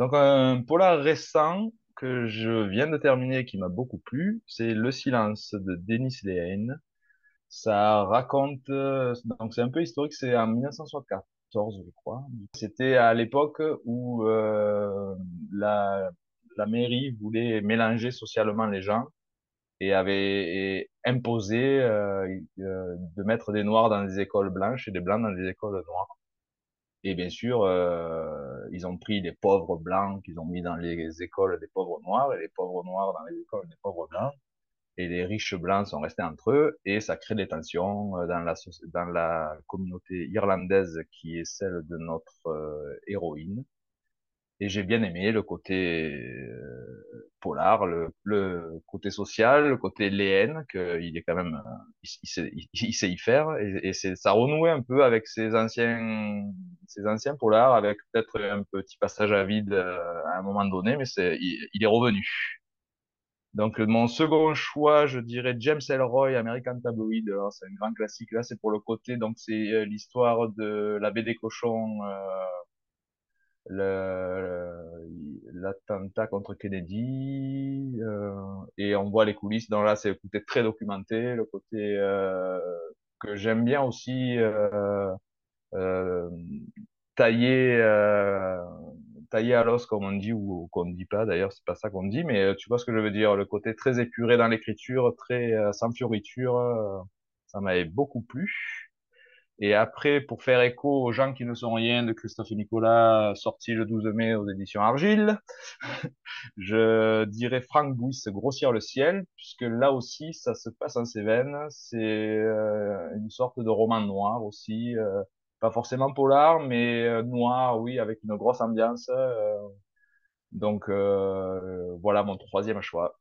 Donc, un polar récent que je viens de terminer qui m'a beaucoup plu, c'est Le Silence de Denis Lehane. Ça raconte, euh, donc c'est un peu historique, c'est en 1974, je crois. C'était à l'époque où euh, la, la mairie voulait mélanger socialement les gens et avait imposé euh, euh, de mettre des noirs dans des écoles blanches et des blancs dans des écoles noires. Et bien sûr, euh, ils ont pris des pauvres blancs qu'ils ont mis dans les écoles des pauvres noirs et les pauvres noirs dans les écoles des pauvres blancs. Et les riches blancs sont restés entre eux et ça crée des tensions euh, dans la, dans la communauté irlandaise qui est celle de notre euh, héroïne. Et j'ai bien aimé le côté euh, polar, le, le, côté social, le côté léenne, qu'il est quand même, euh, il, sait, il, sait, y faire, et, et ça renouait un peu avec ses anciens, ses anciens polars, avec peut-être un petit passage à vide euh, à un moment donné, mais c'est, il, est revenu. Donc mon second choix, je dirais James Ellroy, American Tabloid. C'est un grand classique. Là, c'est pour le côté, donc c'est l'histoire de la baie des cochons. Euh, l'attentat contre Kennedy euh, et on voit les coulisses. Donc là, c'est le côté très documenté, le côté euh, que j'aime bien aussi euh, euh taillé euh, taillé à l'os comme on dit ou, qu'on ne dit pas. D'ailleurs, c'est pas ça qu'on dit, mais tu vois ce que je veux dire. Le côté très épuré dans l'écriture, très sans fioriture, ça m'avait beaucoup plu. Et après, pour faire écho aux gens qui ne sont rien de Christophe et Nicolas, sorti le 12 mai aux éditions Argile, je dirais Franck Bouys, Grossir le ciel, puisque là aussi, ça se passe en Cévennes. C'est euh, une sorte de roman noir aussi, euh, pas forcément polar, mais euh, noir, oui, avec une grosse ambiance. Euh. donc voilà mon troisième choix.